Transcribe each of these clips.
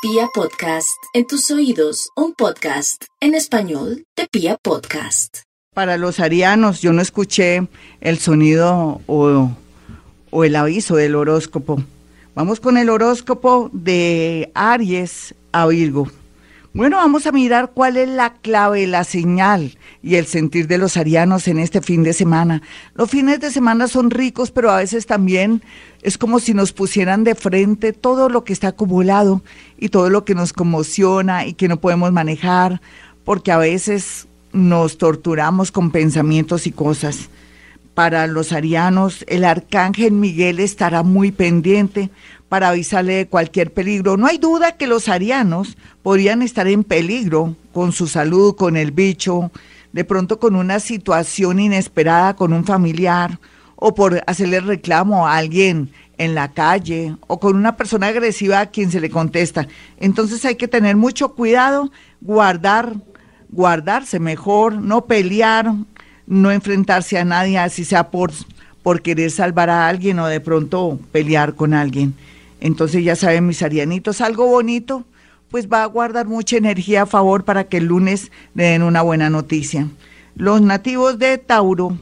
Pia Podcast, en tus oídos, un podcast en español de Pia Podcast. Para los arianos, yo no escuché el sonido o, o el aviso del horóscopo. Vamos con el horóscopo de Aries a Virgo. Bueno, vamos a mirar cuál es la clave, la señal y el sentir de los arianos en este fin de semana. Los fines de semana son ricos, pero a veces también es como si nos pusieran de frente todo lo que está acumulado y todo lo que nos conmociona y que no podemos manejar, porque a veces nos torturamos con pensamientos y cosas. Para los arianos, el arcángel Miguel estará muy pendiente para avisarle de cualquier peligro. No hay duda que los arianos podrían estar en peligro con su salud, con el bicho, de pronto con una situación inesperada con un familiar o por hacerle reclamo a alguien en la calle o con una persona agresiva a quien se le contesta. Entonces hay que tener mucho cuidado, guardar, guardarse mejor, no pelear, no enfrentarse a nadie, así sea por, por querer salvar a alguien o de pronto pelear con alguien. Entonces ya saben mis arianitos, algo bonito, pues va a guardar mucha energía a favor para que el lunes le den una buena noticia. Los nativos de Tauro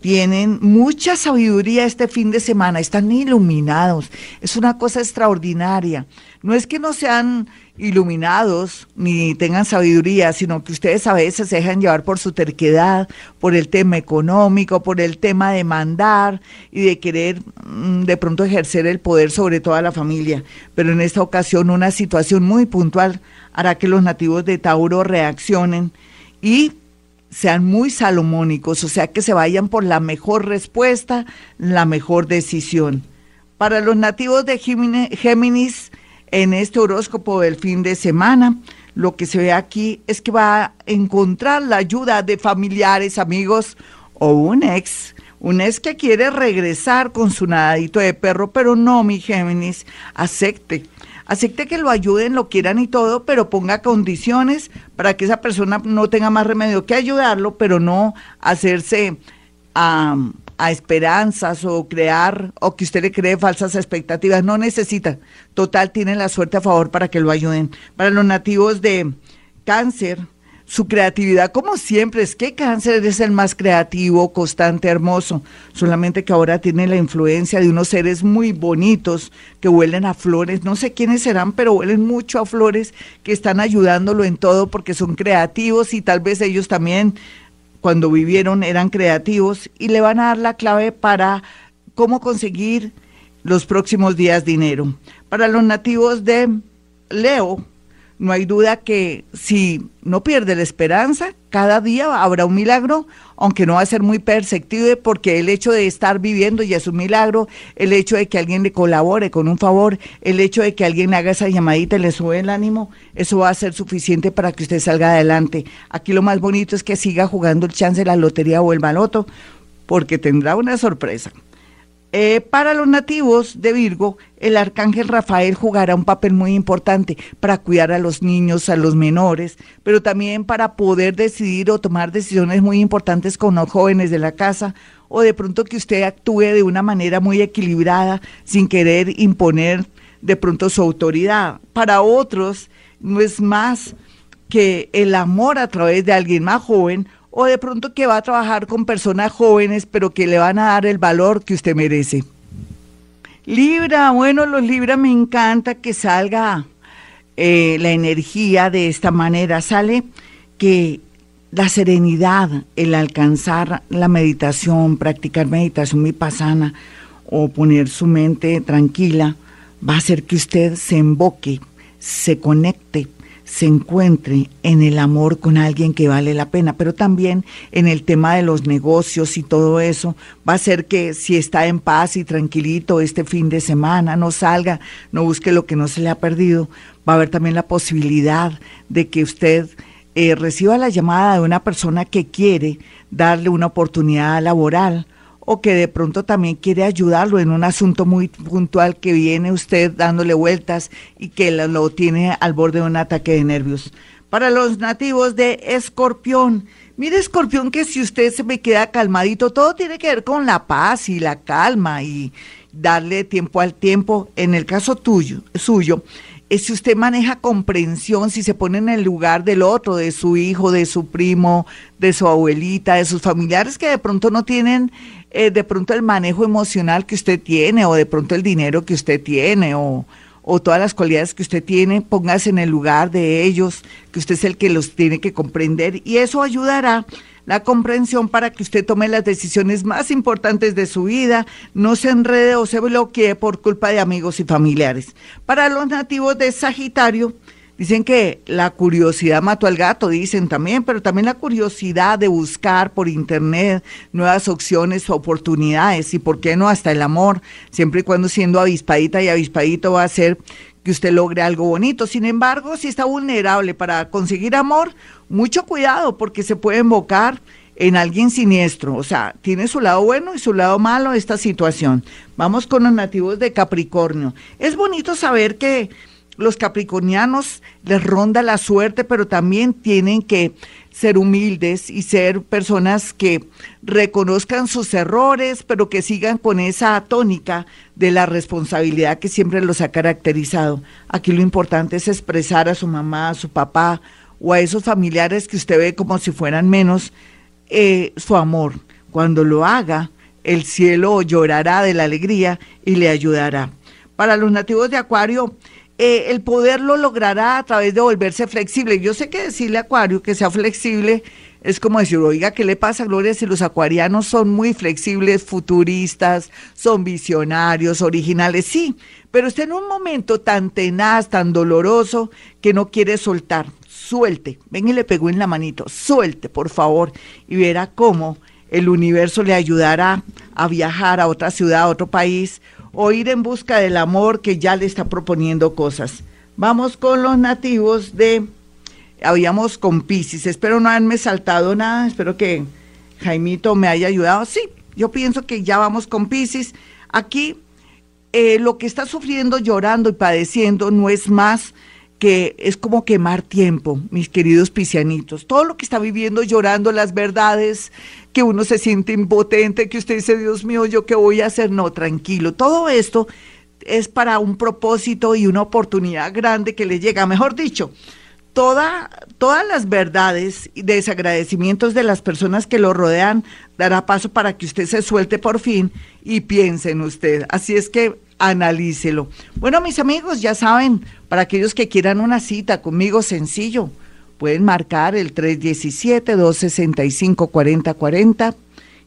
tienen mucha sabiduría este fin de semana, están iluminados, es una cosa extraordinaria. No es que no sean iluminados ni tengan sabiduría, sino que ustedes a veces se dejan llevar por su terquedad, por el tema económico, por el tema de mandar y de querer mm, de pronto ejercer el poder sobre toda la familia. Pero en esta ocasión una situación muy puntual hará que los nativos de Tauro reaccionen y sean muy salomónicos, o sea que se vayan por la mejor respuesta, la mejor decisión. Para los nativos de Géminis, en este horóscopo del fin de semana. Lo que se ve aquí es que va a encontrar la ayuda de familiares, amigos o un ex. Un ex que quiere regresar con su nadadito de perro, pero no, mi Géminis, acepte. Acepte que lo ayuden, lo quieran y todo, pero ponga condiciones para que esa persona no tenga más remedio que ayudarlo, pero no hacerse a a esperanzas o crear o que usted le cree falsas expectativas. No necesita. Total, tiene la suerte a favor para que lo ayuden. Para los nativos de cáncer, su creatividad, como siempre, es que cáncer es el más creativo, constante, hermoso. Solamente que ahora tiene la influencia de unos seres muy bonitos que huelen a flores. No sé quiénes serán, pero huelen mucho a flores que están ayudándolo en todo porque son creativos y tal vez ellos también cuando vivieron eran creativos y le van a dar la clave para cómo conseguir los próximos días dinero. Para los nativos de Leo, no hay duda que si no pierde la esperanza, cada día habrá un milagro, aunque no va a ser muy perceptible porque el hecho de estar viviendo ya es un milagro, el hecho de que alguien le colabore con un favor, el hecho de que alguien haga esa llamadita y le sube el ánimo, eso va a ser suficiente para que usted salga adelante. Aquí lo más bonito es que siga jugando el chance de la lotería o el baloto, porque tendrá una sorpresa. Eh, para los nativos de Virgo, el arcángel Rafael jugará un papel muy importante para cuidar a los niños, a los menores, pero también para poder decidir o tomar decisiones muy importantes con los jóvenes de la casa o de pronto que usted actúe de una manera muy equilibrada sin querer imponer de pronto su autoridad. Para otros no es más que el amor a través de alguien más joven o de pronto que va a trabajar con personas jóvenes, pero que le van a dar el valor que usted merece. Libra, bueno, los Libra me encanta que salga eh, la energía de esta manera. Sale que la serenidad, el alcanzar la meditación, practicar meditación vipassana o poner su mente tranquila, va a hacer que usted se emboque, se conecte se encuentre en el amor con alguien que vale la pena, pero también en el tema de los negocios y todo eso, va a ser que si está en paz y tranquilito este fin de semana, no salga, no busque lo que no se le ha perdido, va a haber también la posibilidad de que usted eh, reciba la llamada de una persona que quiere darle una oportunidad laboral o que de pronto también quiere ayudarlo en un asunto muy puntual que viene usted dándole vueltas y que lo, tiene al borde de un ataque de nervios. Para los nativos de Escorpión, mire Escorpión que si usted se me queda calmadito, todo tiene que ver con la paz y la calma y darle tiempo al tiempo. En el caso tuyo, suyo, si usted maneja comprensión, si se pone en el lugar del otro, de su hijo, de su primo, de su abuelita, de sus familiares que de pronto no tienen eh, de pronto el manejo emocional que usted tiene o de pronto el dinero que usted tiene o, o todas las cualidades que usted tiene, póngase en el lugar de ellos, que usted es el que los tiene que comprender y eso ayudará la comprensión para que usted tome las decisiones más importantes de su vida, no se enrede o se bloquee por culpa de amigos y familiares. Para los nativos de Sagitario, Dicen que la curiosidad mató al gato, dicen también, pero también la curiosidad de buscar por internet nuevas opciones, oportunidades y por qué no hasta el amor, siempre y cuando siendo avispadita y avispadito va a ser que usted logre algo bonito. Sin embargo, si está vulnerable para conseguir amor, mucho cuidado porque se puede invocar en alguien siniestro. O sea, tiene su lado bueno y su lado malo esta situación. Vamos con los nativos de Capricornio. Es bonito saber que los capricornianos les ronda la suerte, pero también tienen que ser humildes y ser personas que reconozcan sus errores, pero que sigan con esa tónica de la responsabilidad que siempre los ha caracterizado. Aquí lo importante es expresar a su mamá, a su papá o a esos familiares que usted ve como si fueran menos eh, su amor. Cuando lo haga, el cielo llorará de la alegría y le ayudará. Para los nativos de Acuario, eh, el poder lo logrará a través de volverse flexible. Yo sé que decirle a Acuario que sea flexible es como decir, oiga, ¿qué le pasa, Gloria, si los acuarianos son muy flexibles, futuristas, son visionarios, originales? Sí, pero está en un momento tan tenaz, tan doloroso, que no quiere soltar. Suelte, ven y le pegó en la manito, suelte, por favor, y verá cómo el universo le ayudará a viajar a otra ciudad, a otro país, o ir en busca del amor que ya le está proponiendo cosas. Vamos con los nativos de, habíamos con Pisces, espero no haberme saltado nada, espero que Jaimito me haya ayudado. Sí, yo pienso que ya vamos con Pisces. Aquí eh, lo que está sufriendo, llorando y padeciendo no es más que es como quemar tiempo, mis queridos piscianitos. Todo lo que está viviendo, llorando las verdades, que uno se siente impotente, que usted dice, Dios mío, ¿yo qué voy a hacer? No, tranquilo. Todo esto es para un propósito y una oportunidad grande que le llega. Mejor dicho, toda, todas las verdades y desagradecimientos de las personas que lo rodean dará paso para que usted se suelte por fin y piense en usted. Así es que analícelo. Bueno, mis amigos, ya saben, para aquellos que quieran una cita conmigo, sencillo, pueden marcar el 317-265-4040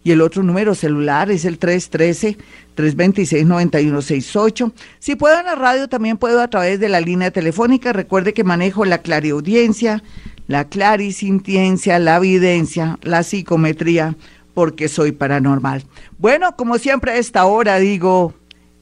y el otro número celular es el 313-326-9168. Si puedo en la radio, también puedo a través de la línea telefónica. Recuerde que manejo la clariaudiencia, la clarisintiencia, la evidencia, la psicometría, porque soy paranormal. Bueno, como siempre a esta hora digo,